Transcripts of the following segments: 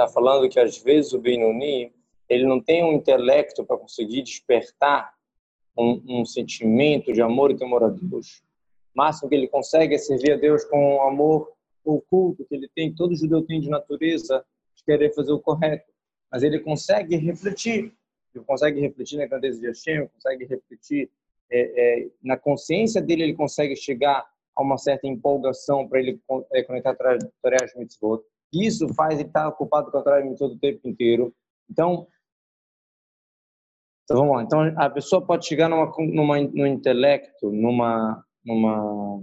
está falando que às vezes o Benoni ele não tem um intelecto para conseguir despertar um, um, sentimento de amor e temor a Deus. O máximo que ele consegue é servir a Deus com o amor oculto que ele tem, todo judeu tem de natureza, de querer fazer o correto. Mas ele consegue refletir, ele consegue refletir na grandeza de Hashem, consegue refletir é, é, na consciência dele, ele consegue chegar a uma certa empolgação para ele é, conectar a Torah Mitzvot. Isso faz ele estar ocupado com a Torah Mitzvot o tempo inteiro. Então, então, vamos lá. Então, a pessoa pode chegar numa, numa, no intelecto, numa, numa,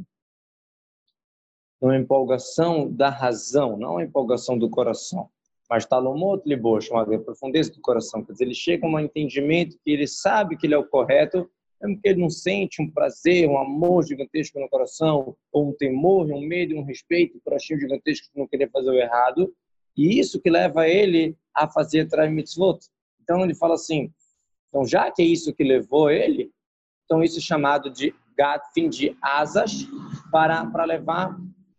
numa empolgação da razão, não a empolgação do coração. Mas Talomot Libo, chamado de profundeza do coração, quer dizer, ele chega a um entendimento que ele sabe que ele é o correto, mesmo que ele não sente um prazer, um amor gigantesco no coração, ou um temor, um medo, um respeito por achismo gigantesco de não querer fazer o errado, e isso que leva ele a fazer Trai Mitzvot. Então ele fala assim, então, já que é isso que levou ele, então isso é chamado de fim de asas para, para levar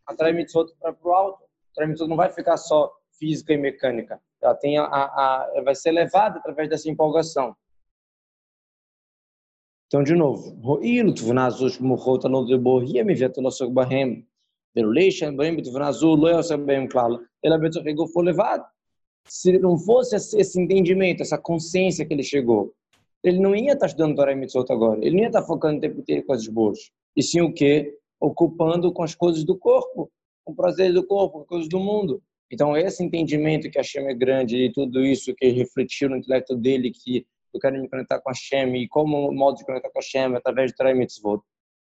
a Torah Mitzvot para o alto. A Torah Mitzvot não vai ficar só física e mecânica. Ela tem a, a, a, vai ser levada através dessa empolgação. Então, de novo, Ro'ilu tvunazush muchot alon de bohia me veto no seu bahem. Veruleisha bem tvunazu lo yosem bem klal. Ela betzorrego foi levado. Se não fosse esse entendimento, essa consciência que ele chegou, ele não ia estar estudando Torah e Mitzvot agora. Ele não ia estar focando o tempo inteiro em coisas boas. E sim o quê? Ocupando com as coisas do corpo, com prazeres do corpo, com coisas do mundo. Então, esse entendimento que a Shem é grande e tudo isso que refletiu no intelecto dele, que eu quero me conectar com a Shem e como o modo de conectar com a Shem através de Torah Mitzvot.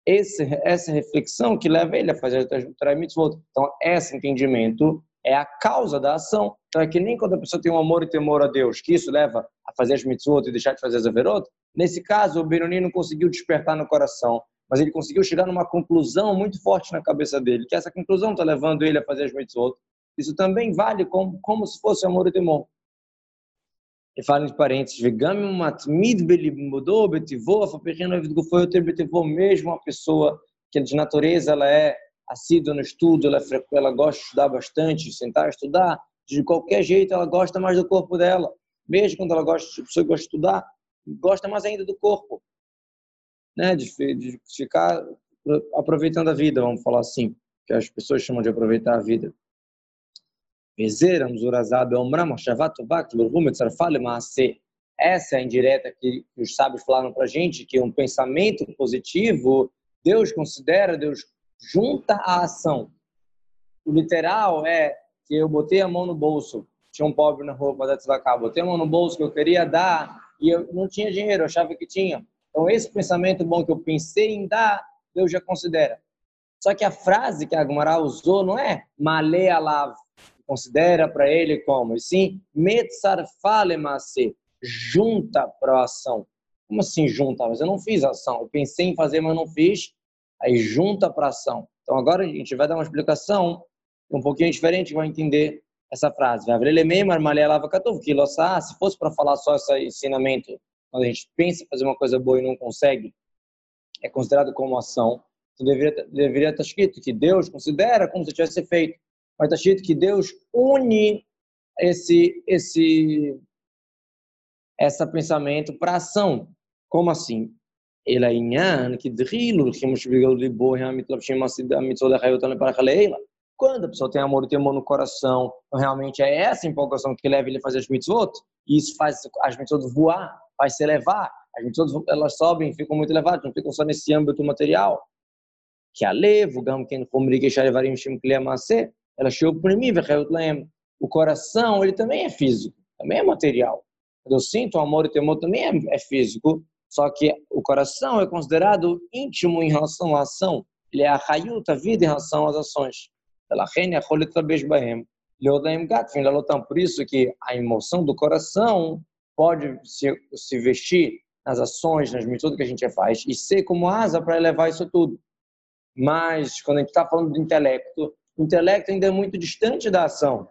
Esse, essa reflexão que leva ele a fazer Torah e Mitzvot. Então, esse entendimento é a causa da ação. Então é que nem quando a pessoa tem um amor e temor a Deus, que isso leva a fazer as mitzvot e deixar de fazer as averot, nesse caso o Benoni não conseguiu despertar no coração, mas ele conseguiu chegar numa conclusão muito forte na cabeça dele, que essa conclusão está levando ele a fazer as mitzvot. Isso também vale como, como se fosse amor e temor. E fala entre parênteses, mesmo a pessoa que de natureza ela é assídua no estudo, ela, ela gosta de estudar bastante, sentar e estudar, de qualquer jeito ela gosta mais do corpo dela. Mesmo quando ela gosta, a pessoa gosta de estudar, gosta mais ainda do corpo. Né? De, de ficar aproveitando a vida, vamos falar assim, que as pessoas chamam de aproveitar a vida. Essa é a indireta que os sábios falaram para a gente, que um pensamento positivo, Deus considera, Deus junta a ação. O literal é que eu botei a mão no bolso, tinha um pobre na rua para dar botei a mão no bolso que eu queria dar e eu não tinha dinheiro, eu achava que tinha. Então esse pensamento bom que eu pensei em dar, Deus já considera. Só que a frase que a Agmará usou não é male alav, considera para ele como, e sim metzar falemase, junta para a ação. Como assim junta? Mas eu não fiz ação, eu pensei em fazer, mas não fiz aí junta para ação. Então agora a gente vai dar uma explicação um pouquinho diferente, vai entender essa frase. Se fosse para falar só esse ensinamento, quando a gente pensa em fazer uma coisa boa e não consegue, é considerado como ação. Então deveria, deveria estar escrito que Deus considera como se tivesse feito mas está escrito que Deus une esse, esse essa pensamento para ação. Como assim? Ele é que drilo que mostrou de boa realmente a mitzvah assim, da Hayotana para Quando a pessoa tem amor e temor no coração, realmente é essa empolgação que leva ele a fazer as mitzvot, e isso faz as mitzvot voar, faz se elevar. As mitzvot elas sobem, ficam muito elevadas, não ficam só nesse âmbito material. Que a levo, gam ken chumri que shalevarim shim kliamase, ela chegou por mim, o coração, ele também é físico, também é material. Quando eu sinto o amor e temor, também é, é físico, só que o coração é considerado íntimo em relação à ação. Ele é a raiuta, a vida em relação às ações. Por isso que a emoção do coração pode se, se vestir nas ações, nas tudo que a gente faz e ser como asa para elevar isso tudo. Mas quando a gente está falando do intelecto, o intelecto ainda é muito distante da ação.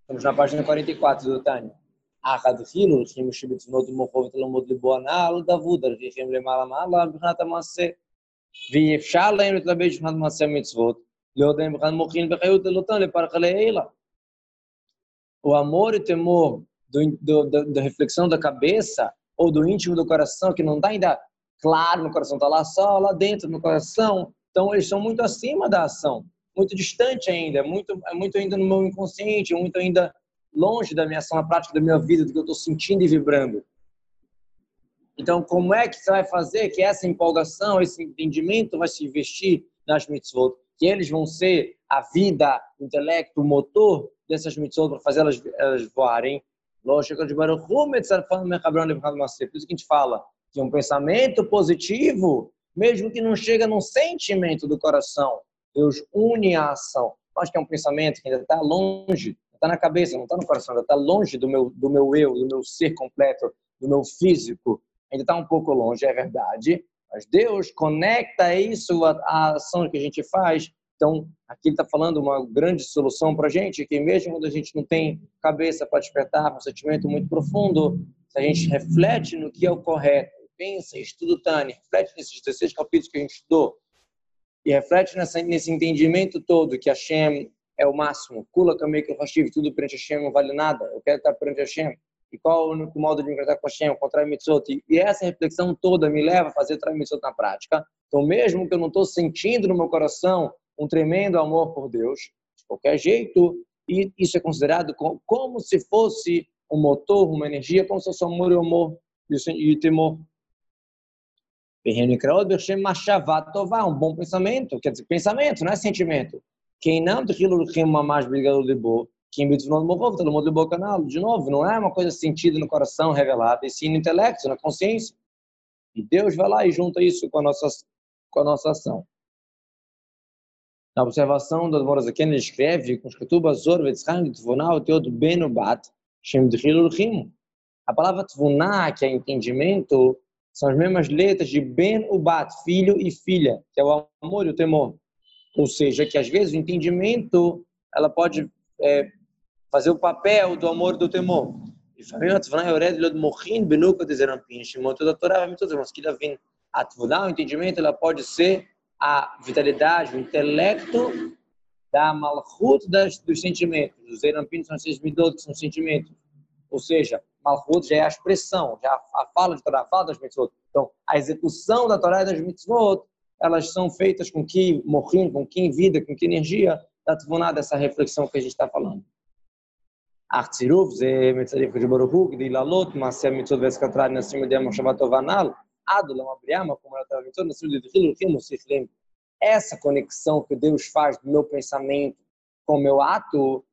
Estamos na página 44 do Tânia. אחד חילו, הולכים שבצנות ומוחו ותלמוד ליבו הנ"ל, דבוד, ערכיכם למעלה מעלה מבחינת המעשה. ואי אפשר להם להתלבש מבחינת מעשה המצוות, להיות להם מבחינת מוחין וחיות ללותם לפרח לעילה. o amor e o temor do, do, do, da reflexão da cabeça ou do íntimo do coração, que não está ainda claro no coração, está lá só lá dentro no coração, então eles são muito acima da ação, muito distante ainda, muito, muito ainda no meu inconsciente, muito ainda longe da minha ação na prática da minha vida, do que eu estou sentindo e vibrando. Então, como é que você vai fazer que essa empolgação, esse entendimento vai se investir nas mitzvot? Que eles vão ser a vida, o intelecto, o motor dessas mitzvot para fazer elas, elas voarem. Por isso que a gente fala que um pensamento positivo, mesmo que não chega num sentimento do coração, Deus une a ação. Acho que é um pensamento que ainda está longe, está na cabeça, não está no coração, ainda está longe do meu, do meu eu, do meu ser completo, do meu físico ainda está um pouco longe, é verdade, mas Deus conecta isso à, à ação que a gente faz. Então, aqui está falando uma grande solução para a gente, que mesmo quando a gente não tem cabeça para despertar um sentimento muito profundo, se a gente reflete no que é o correto, pensa, estuda o Tani, reflete nesses 16 capítulos que a gente estudou, e reflete nessa, nesse entendimento todo que Hashem é o máximo, Kula eu tudo perante Hashem não vale nada, eu quero estar perante Hashem, e qual é o único modo de me encontrar com Hashem, contra a mitzvot. E essa reflexão toda me leva a fazer o mitzvot na prática. Então, mesmo que eu não estou sentindo no meu coração um tremendo amor por Deus, de qualquer jeito, e isso é considerado como se fosse um motor, uma energia, como se fosse amor e amor e temor. Um bom pensamento, quer dizer, pensamento, não é sentimento. Quem não boa canal. De novo, não é uma coisa sentida no coração, revelada, e sim no intelecto, na consciência. E Deus vai lá e junta isso com a nossa, com a nossa ação. Na observação do Admoras aqui, ele escreve, com Rim. A palavra Tvuná, que é entendimento, são as mesmas letras de Ben Ubat, filho e filha, que é o amor e o temor. Ou seja, que às vezes o entendimento ela pode é, fazer o papel do amor e do temor. לפעמים התבונה יורדת להיות מוחין בנוקו דזרמפין, שמאותו התורה ומצוות mas que vem a tvuna, o entendimento, ela pode ser a vitalidade, o intelecto da malchut das, dos sentimentos. Os zerampin são esses midot, que são sentimentos. Ou seja, Malhut já é a expressão, já a fala de Torá, a fala das mitzvot. Então, a execução da Torá e das mitzvot, elas são feitas com que morrinho, com que vida, com que energia da Tvuná, dessa reflexão que a gente está falando. Artziruf, ze mitzarif de Baruch de Ilalot, Masya mitzvot veskatrar, Nassim de Amoshavatov Anal, Adulam Abriama, como ela está mitzvot, Nassim de Hilu, Himu, Siflim. Essa conexão que Deus faz do meu pensamento com o meu ato,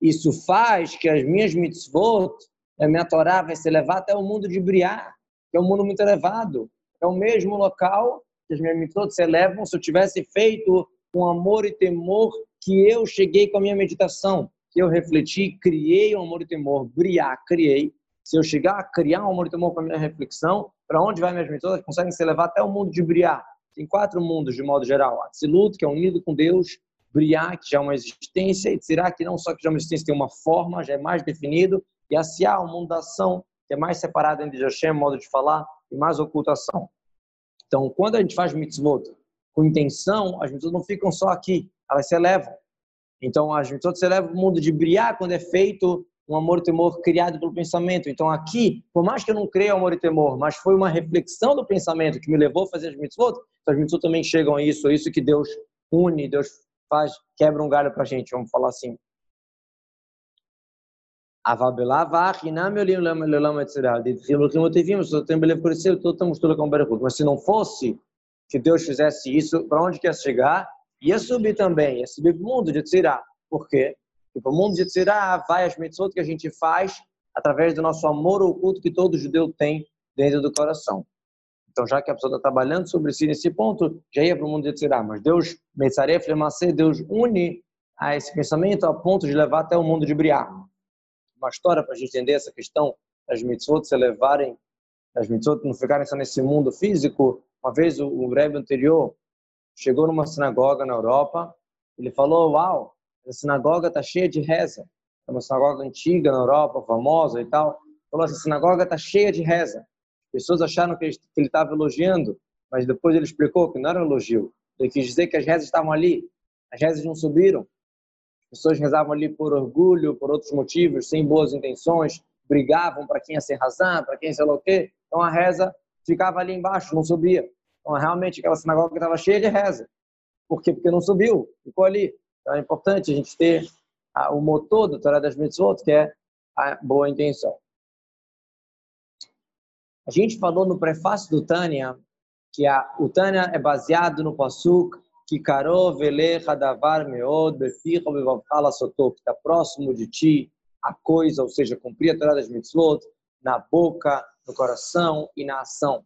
isso faz que as minhas mitzvot minha Torá vai se levar até o mundo de Briá, que é um mundo muito elevado. É o mesmo local que as minhas mitzvot se elevam se eu tivesse feito com amor e temor que eu cheguei com a minha meditação que eu refleti, criei um amor e temor, briar, criei. Se eu chegar a criar um amor e temor com a minha reflexão, para onde vai minhas metodas? Conseguem se levar até o mundo de briar. Tem quatro mundos, de modo geral. Atzilut, que é unido com Deus, Briar, que já é uma existência, e Tzirá, que não só que já é uma existência, tem uma forma, já é mais definido, e Asiá, o mundo da ação, que é mais separado entre Hashem, modo de falar, e mais ocultação. Então, quando a gente faz mitzvot com intenção, as mitzvot não ficam só aqui, elas se elevam. Então, a gente todo se leva o mundo de brilhar quando é feito um amor e temor criado pelo pensamento. Então, aqui, por mais que eu não creia amor e temor, mas foi uma reflexão do pensamento que me levou a fazer as mitzvot, então as mitzvot também chegam a isso, é isso que Deus une, Deus faz, quebra um galho para a gente, vamos falar assim. Mas se não fosse que Deus fizesse isso, para onde quer chegar? ia subir também, ia subir para o mundo de Tzirá. Por quê? Porque o mundo de Tzirá vai as mitzvot que a gente faz através do nosso amor oculto que todo judeu tem dentro do coração. Então, já que a pessoa está trabalhando sobre si nesse ponto, já ia para o mundo de Tzirá. Mas Deus, Metzaref, Lemacê, Deus une a esse pensamento a ponto de levar até o mundo de Briar. Uma história para a gente entender essa questão das mitzvot se levarem, as mitzvot não ficarem só nesse mundo físico. Uma vez o, o anterior chegou numa sinagoga na Europa, ele falou: Uau, a sinagoga está cheia de reza. É uma sinagoga antiga na Europa, famosa e tal. Falou: essa sinagoga está cheia de reza. As pessoas acharam que ele estava elogiando, mas depois ele explicou que não era um elogio. Ele quis dizer que as rezas estavam ali, as rezas não subiram. As pessoas rezavam ali por orgulho, por outros motivos, sem boas intenções, brigavam para quem ia ser razão, para quem ia ser o quê. Então a reza ficava ali embaixo, não subia. Então realmente aquela sinagoga estava cheia de reza. Por quê? Porque não subiu, ficou ali. Então é importante a gente ter o motor do Torá das Mitzvot, que é a boa intenção. A gente falou no prefácio do Tânia que a, o Tânia é baseado no Pasuk que karov elecha davar meod beficha bevavchala sotô, que está próximo de ti a coisa, ou seja, cumprir a Torá das mitzvot, na boca, no coração e na ação.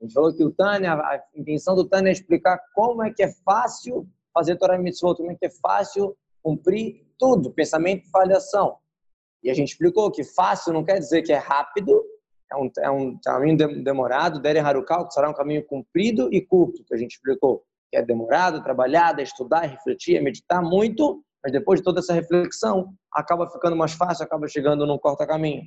A gente falou que o Tânia, a intenção do Tânia é explicar como é que é fácil fazer Torá mitzvot, como é que é fácil cumprir tudo, pensamento, falhação. E a gente explicou que fácil não quer dizer que é rápido, é um, é um caminho demorado, Dere Harukal, que será um caminho comprido e curto, que a gente explicou, que é demorado, trabalhado, é estudar, é refletir, é meditar muito, mas depois de toda essa reflexão, acaba ficando mais fácil, acaba chegando num corta-caminho.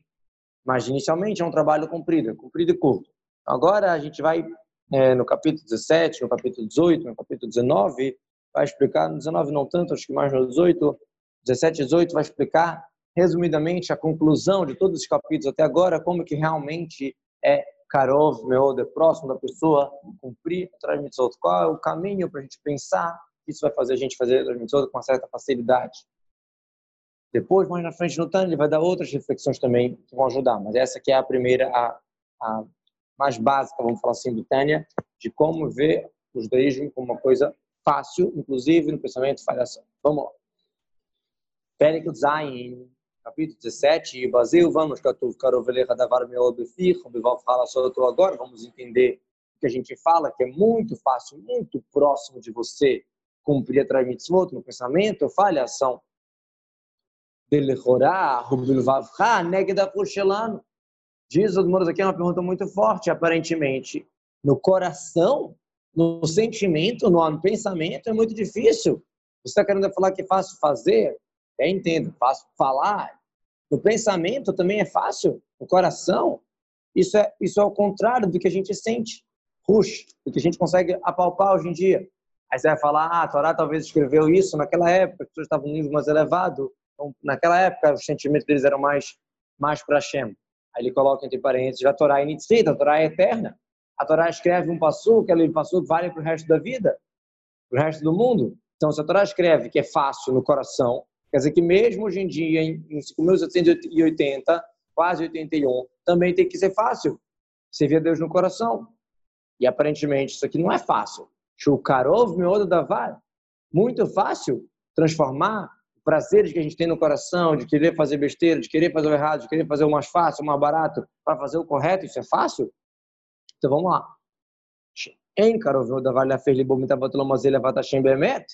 Mas inicialmente é um trabalho comprido, comprido e curto. Agora a gente vai é, no capítulo 17, no capítulo 18, no capítulo 19, vai explicar, no 19 não tanto, acho que mais no 18, 17 e 18 vai explicar resumidamente, a conclusão de todos os capítulos até agora, como que realmente é Karov, meu, de próximo da pessoa, cumprir a mitzvot. Qual é o caminho para a gente pensar que isso vai fazer a gente fazer a mitzvot com uma certa facilidade. Depois, mais na frente no Tânia, ele vai dar outras reflexões também que vão ajudar, mas essa aqui é a primeira, a, a mais básica, vamos falar assim, do Tânia, de como ver o judaísmo como uma coisa fácil, inclusive no pensamento falhação. Vamos lá. Perek Zayin, capítulo 17, e Baseu, vamos, agora, vamos entender o que a gente fala, que é muito fácil, muito próximo de você cumprir a mitzvot no pensamento, falha ação. Negda Fushelano. Diz o Moros aqui é uma pergunta muito forte, aparentemente. No coração, no sentimento, no pensamento, é muito difícil. Você está querendo falar que é fácil fazer? É, entendo, fácil falar. No pensamento também é fácil. No coração, isso é, isso é o contrário do que a gente sente. Rush, do que a gente consegue apalpar hoje em dia. Aí você vai falar, ah, a Torá talvez escreveu isso naquela época, as pessoas estavam no nível mais elevado. Então, naquela época, os sentimentos deles eram mais, mais para Hashem. Aí ele coloca entre parênteses, a Torá é initzita, a Torá é eterna. A Torá escreve um passo, que ele passou vale para o resto da vida, para o resto do mundo. Então, se a Torá escreve que é fácil no coração, Quer dizer que mesmo hoje em dia, em 5.780, quase 81, também tem que ser fácil. Servir a Deus no coração. E aparentemente isso aqui não é fácil. Shukarov da davar. Muito fácil transformar prazeres que a gente tem no coração, de querer fazer besteira, de querer fazer o errado, de querer fazer o mais fácil, o mais barato, para fazer o correto, isso é fácil? Então vamos lá. Em Karov davar la fez libomitavatulomazela vatashem bemet.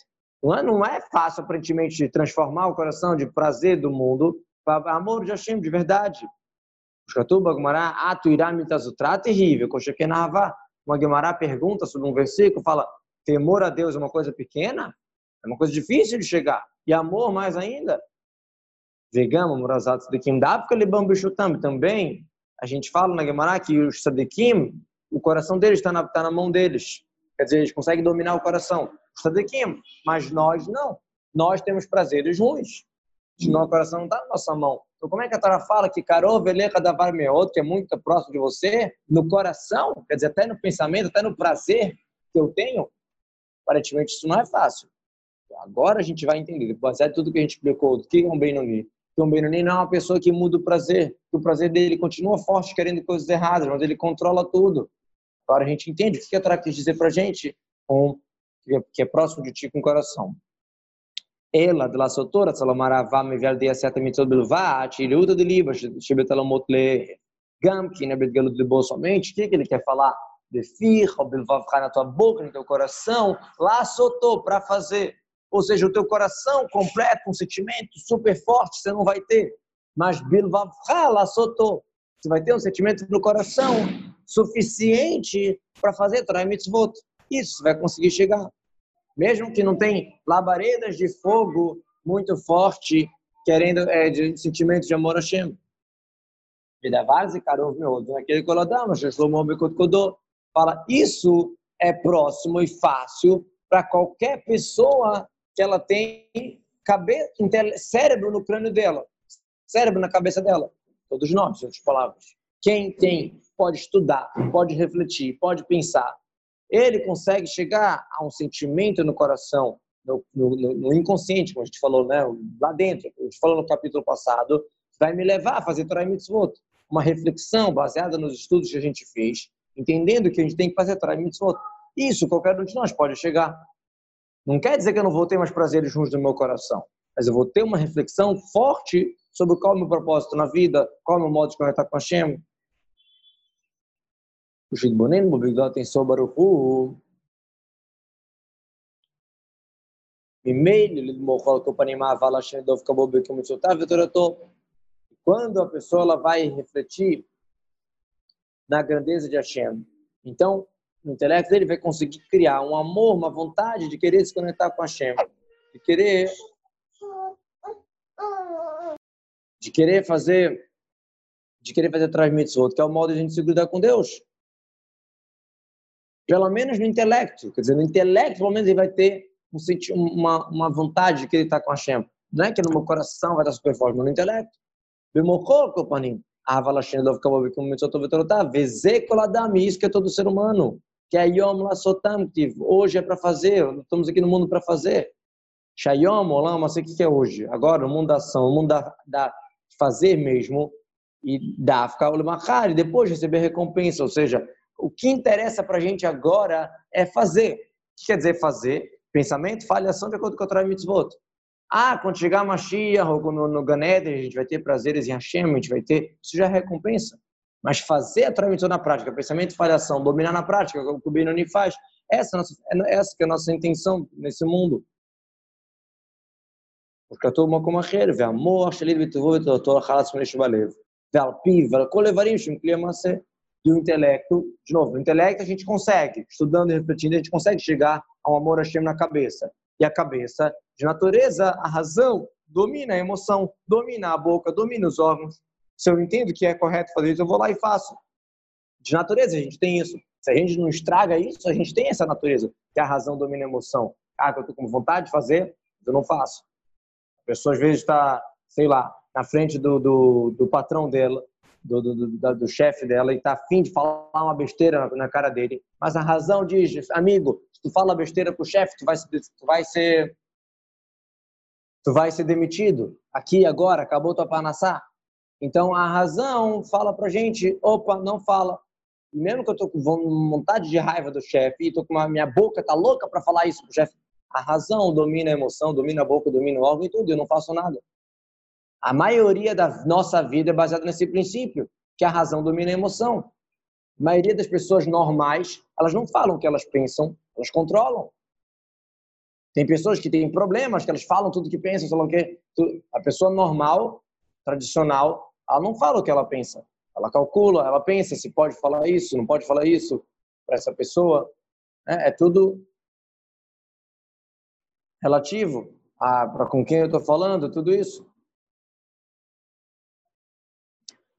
Não é, não é fácil, aparentemente, transformar o coração de prazer do mundo para amor de Hashem, de verdade. Shkatuba Gumará, Atu Irá Mitazutra, terrível. Koshekenava, uma Gumará pergunta sobre um versículo, fala, temor a Deus é uma coisa pequena? É uma coisa difícil de chegar. E amor mais ainda? Vegama, Murazat Sadekim, Davka Libam Bishutam, também, a gente fala na Gumará que os Sadekim, o coração deles está na, tá na mão deles. Quer dizer, eles conseguem dominar o coração. Sadequim. Mas nós não. Nós temos prazeres ruins. O coração não está na nossa mão. Então, como é que a Torá fala que Karov Elecha Davar Meot, que é muito próximo de você, no coração, quer dizer, até no pensamento, até no prazer que eu tenho? Aparentemente, isso não é fácil. Agora a gente vai entender, baseado em tudo que a gente explicou, do que é um Benoni. Que um Benoni não é uma pessoa que muda o prazer, que o prazer dele continua forte, querendo coisas erradas, mas ele controla tudo. Agora a gente entende o que a Torá quis dizer para gente com que é próximo de ti com o coração. Ela, de la sotora, salamaravá, me de certa mitzvot belvá, tiriuda de liba, shibetalamot le gam, que não é de boa somente, o que, que ele quer falar? De firra, belvavá na tua boca, no teu coração, lá sotou, para fazer. Ou seja, o teu coração completo, um sentimento super forte, você não vai ter. Mas bilvavá lá sotou. Você vai ter um sentimento no coração suficiente para fazer Torah mitzvot. Isso, você vai conseguir chegar mesmo que não tem labaredas de fogo muito forte, querendo é, de sentimento de amor a Hashem. Kodô, fala, isso é próximo e fácil para qualquer pessoa que ela tem cabe, cérebro no crânio dela, cérebro na cabeça dela. Todos nós, em outras palavras. Quem tem, pode estudar, pode refletir, pode pensar. Ele consegue chegar a um sentimento no coração, no, no, no inconsciente, como a gente falou, né? lá dentro, a gente falou no capítulo passado, vai me levar a fazer Torah Mitzvot. Uma reflexão baseada nos estudos que a gente fez, entendendo que a gente tem que fazer Torah Mitzvot. Isso qualquer um de nós pode chegar. Não quer dizer que eu não vou ter mais prazeres juntos no meu coração, mas eu vou ter uma reflexão forte sobre qual é o meu propósito na vida, qual é o meu modo de conectar com Hashem. ושיתבונן בו בגדולת אינסוף ברוך הוא, ממילא לדמוך על כל פנים אהבה להשם דווקא בו בקמצותיו ותורתו. Quando a pessoa ela vai refletir na grandeza de Hashem, então no intelecto dele vai conseguir criar um amor, uma vontade de querer se conectar com Hashem, de querer de querer fazer de querer fazer trás mitzvot, que é o modo de a gente se grudar com Deus. Pelo menos no intelecto, quer dizer, no intelecto, pelo menos ele vai ter um, uma, uma vontade de querer estar com Hashem. Não é que no meu coração vai estar super forte, mas no intelecto. Isso que é todo ser humano que é Yom Lasotam Hoje é para fazer, estamos aqui no mundo para fazer. Shayom, Olam, não sei o que é hoje. Agora, o mundo da ação, o mundo da, da fazer mesmo, e da ficar e depois receber recompensa. Ou seja, o que interessa para a gente agora é fazer. O que quer dizer fazer? Pensamento, falhação de acordo com o Torah Mitzvot. Ah, quando chegar a Mashiach ou no, no Ganed, a gente vai ter prazeres em Hashem, a gente vai ter. Isso já é recompensa. Mas fazer a transmissão na prática, pensamento e falhação, dominar na prática, como o Benoni faz, essa, é nossa, é essa que é a nossa intenção nesse mundo. וכתוב במקום אחר, והמוח שלי בטובו ותורתו אכל עצמו לשבלב, ועל פיו ועל כל איברים שהם כלי המעשה. E o intelecto, de novo, o intelecto a gente consegue, estudando e refletindo, a gente consegue chegar a um amor Hashem na cabeça. E a cabeça, de natureza, a razão, domina a emoção, domina a boca, domina os órgãos. Se eu entendo que é correto fazer isso, eu vou lá e faço. De natureza, a gente tem isso. Se a gente não estraga isso, a gente tem essa natureza, que a razão domina a emoção. Ah, eu estou com vontade de fazer, eu não faço. A pessoa, às vezes, está, sei lá, na frente do, do, do patrão dela, do, do, do, do chefe dela, e está afim de falar uma besteira na, na, cara dele. Mas a razão diz, amigo, se tu fala besteira pro chefe, tu vai, tu vai ser tu vai ser demitido aqui agora, acabou tua panassá. Então a razão fala pra gente, opa, não fala. E mesmo que eu tô com vontade de raiva do chefe, e tô com uma, minha boca tá louca para falar isso pro chefe, a razão domina a emoção, domina a boca, domina o órgão e tudo, eu não faço nada. A maioria da nossa vida é baseada nesse princípio, que a razão domina a emoção. A maioria das pessoas normais, elas não falam o que elas pensam, elas controlam. Tem pessoas que têm problemas, que elas falam tudo que pensam, falam que a pessoa normal, tradicional, ela não fala o que ela pensa. Ela calcula, ela pensa se pode falar isso, não pode falar isso para essa pessoa. É, é tudo relativo para com quem eu estou falando, tudo isso.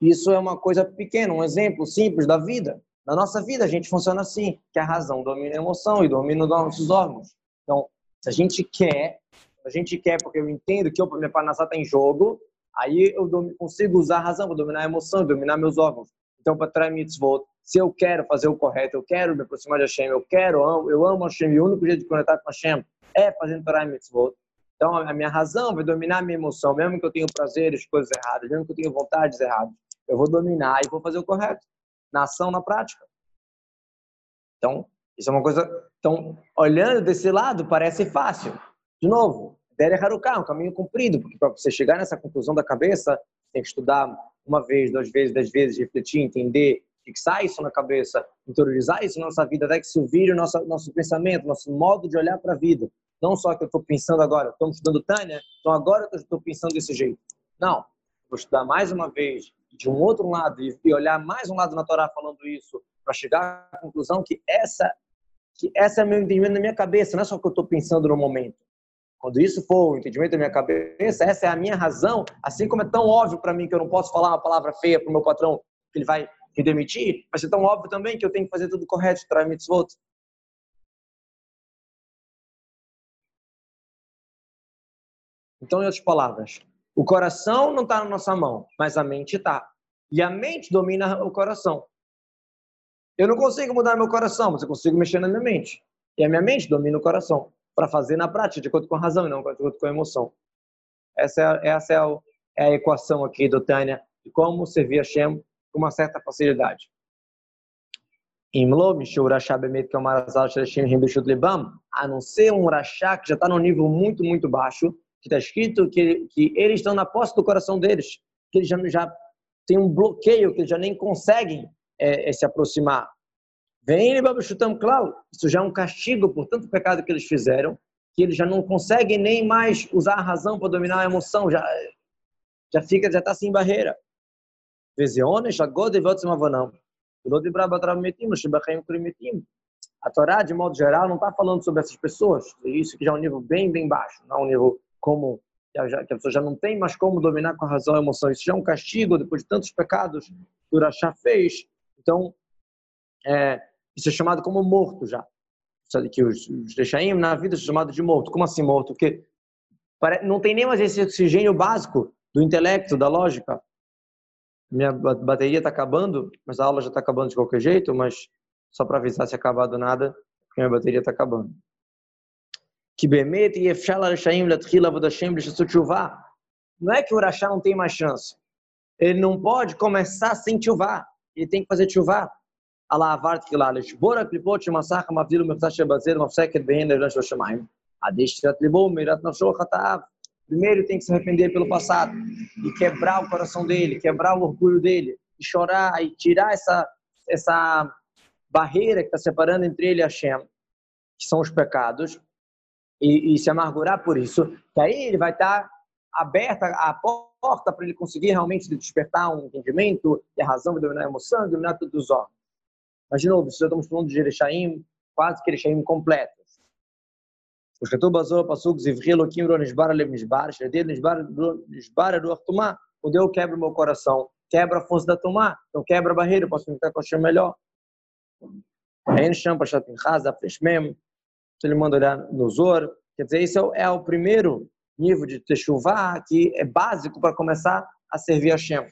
Isso é uma coisa pequena, um exemplo simples da vida. Na nossa vida a gente funciona assim, que a razão domina a emoção e domina os nossos órgãos. Então, se a gente quer, a gente quer porque eu entendo que o minha parnassá está em jogo, Aí eu consigo usar a razão para dominar a emoção, dominar meus órgãos. Então, para trazer mitzvot, se eu quero fazer o correto, eu quero me aproximar de Hashem, eu quero, eu amo Hashem, e o único jeito de conectar com Hashem é fazendo Torah e mitzvot. Então, a minha razão vai dominar a minha emoção, mesmo que eu tenha prazeres, coisas erradas, mesmo que eu tenha vontades erradas. Eu vou dominar e vou fazer o correto, na ação, na prática. Então, isso é uma coisa. Então, olhando desse lado, parece fácil. De novo, Derech Haruká, um caminho comprido, porque para você chegar nessa conclusão da cabeça, tem que estudar uma vez, duas vezes, dez vezes, refletir, entender, fixar isso na cabeça, interiorizar isso na nossa vida, até que isso vire o nosso, nosso pensamento, nosso modo de olhar para a vida. Não só que eu estou pensando agora, estamos estudando Tânia, então agora eu estou pensando desse jeito. Não, vou estudar mais uma vez de um outro lado e olhar mais um lado na Torá falando isso, para chegar à conclusão que essa que essa é meu entendimento na minha cabeça, não é só o que eu estou pensando no momento. Quando isso for o entendimento da minha cabeça, essa é a minha razão, assim como é tão óbvio para mim que eu não posso falar uma palavra feia para o meu patrão, que ele vai me demitir, vai ser tão óbvio também que eu tenho que fazer tudo correto, trazer mitzvot. Então, em outras palavras, coração não está na nossa mão, mas a mente está. E a mente domina o coração. Eu não consigo mudar meu coração, mas eu consigo mexer na minha mente. E a minha mente domina o coração para fazer na prática, de acordo com a razão e não de acordo com a emoção. Essa é, essa é, a, é a equação aqui do Tânia de como servir a Shem com uma certa facilidade. A não ser um rachá que já está num nível muito, muito baixo, que está escrito que, que eles estão na posse do coração deles, que eles já, já têm um bloqueio, que eles já nem conseguem é, é, se aproximar. Vem ele chutando claro, isso já é um castigo por tanto pecado que eles fizeram, que eles já não conseguem nem mais usar a razão para dominar a emoção, já já fica já está sem barreira. Vezeones, agora. A Torá, de modo geral, não está falando sobre essas pessoas. Isso que já é um nível bem, bem baixo. Não é um nível como que a pessoa já não tem mais como dominar com a razão e a emoção. Isso já é um castigo depois de tantos pecados que o Urachá fez. Então, é, isso é chamado como morto já. Sabe que os, os na vida são chamados de morto. Como assim morto? Porque não tem nem mais esse oxigênio básico do intelecto, da lógica. Minha bateria está acabando, mas a aula já está acabando de qualquer jeito, mas só para avisar se acabar do nada, porque minha bateria está acabando. Que bemet e Não é que o Urachá não tem mais chance. Ele não pode começar sem chuvá. Ele tem que fazer chuvá. Allah avart kilal. Shbora klipot shemasach mavdil meftash shebazer mafseket behin levan shoshamayim. Adeshtirat libo mirat nafsho chatav. Primeiro tem que se arrepender pelo passado e quebrar o coração dele, quebrar o orgulho dele, e chorar e tirar essa essa barreira que está separando entre ele e Hashem, que são os pecados, e, e se amargurar por isso, que aí ele vai estar aberta a porta para ele conseguir realmente despertar um entendimento, ter razão, dominar a emoção, dominar todos os homens. Mas, de novo, se estamos falando de Erechaim, quase que Erechaim completos. Os Ketur Bazor Passuk Zivri Eloquim Ro Nisbar Alev Nisbar Shredir Nisbar Nisbar Ruach O Deus quebra o meu coração, quebra a força da Tumá, então quebra a barreira, posso me conectar com o melhor. Aí no chão, Pachat Pinchas, Afreshmem, ele manda olhar no Zor, quer dizer, esse é o, é o primeiro nível de Teshuvah que é básico para começar a servir a Shem.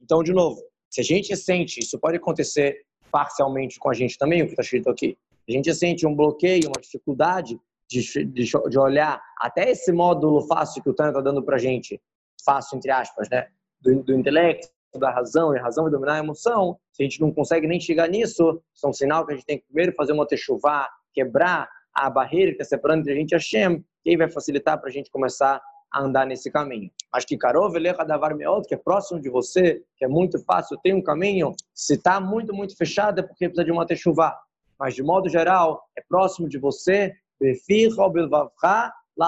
Então, de novo, se a gente sente, isso pode acontecer parcialmente com a gente também, o que está escrito aqui, a gente sente um bloqueio, uma dificuldade de, de, de olhar até esse módulo fácil que o Tânia está dando para a gente, fácil entre aspas, né? Do, do intelecto, da razão, e a razão vai dominar a emoção, se a gente não consegue nem chegar nisso, isso é um sinal que a gente tem que primeiro fazer uma techuvá, quebrar a barreira que está separando entre a gente e Hashem, que aí vai facilitar para a gente começar a andar nesse caminho. Mas que Karov Davar Meot, que é próximo de você, que é muito fácil, tem um caminho, se está muito, muito fechado é porque precisa de uma techuvá. Mas, de modo geral, é próximo de você,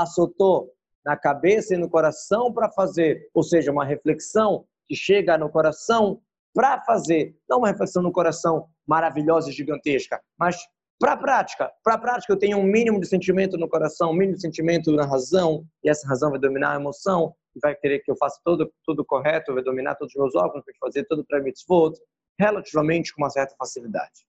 soltou na cabeça e no coração para fazer, ou seja, uma reflexão que chega no coração para fazer, não uma reflexão no coração maravilhosa e gigantesca, mas para a prática. Para a prática, eu tenho um mínimo de sentimento no coração, um mínimo de sentimento na razão, e essa razão vai dominar a emoção, e vai querer que eu faça tudo, tudo correto, vai dominar todos os meus órgãos, vai fazer tudo para mitzvot, relativamente com uma certa facilidade.